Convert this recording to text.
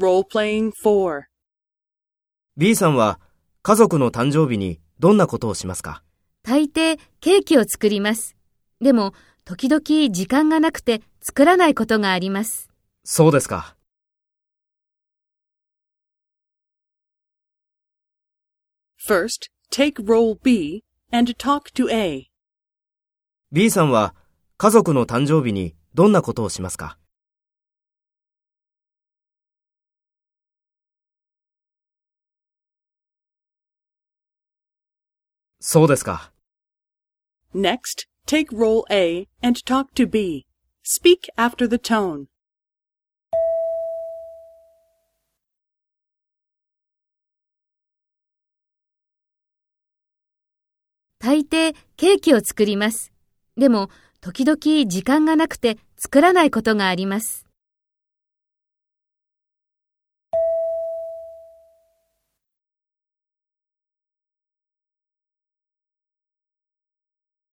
Role-playing 4. B さんは家族の誕生日にどんなことをしますか？大抵ケーキを作ります。でも、時々時間がなくて作らないことがあります。そうですか。First, take role B and talk to A. B さんは家族の誕生日にどんなことをしますか？そうですか。Next, take role A and talk to B. Speak after the tone. 大抵ケーキを作ります。でも、時々時間がなくて作らないことがあります。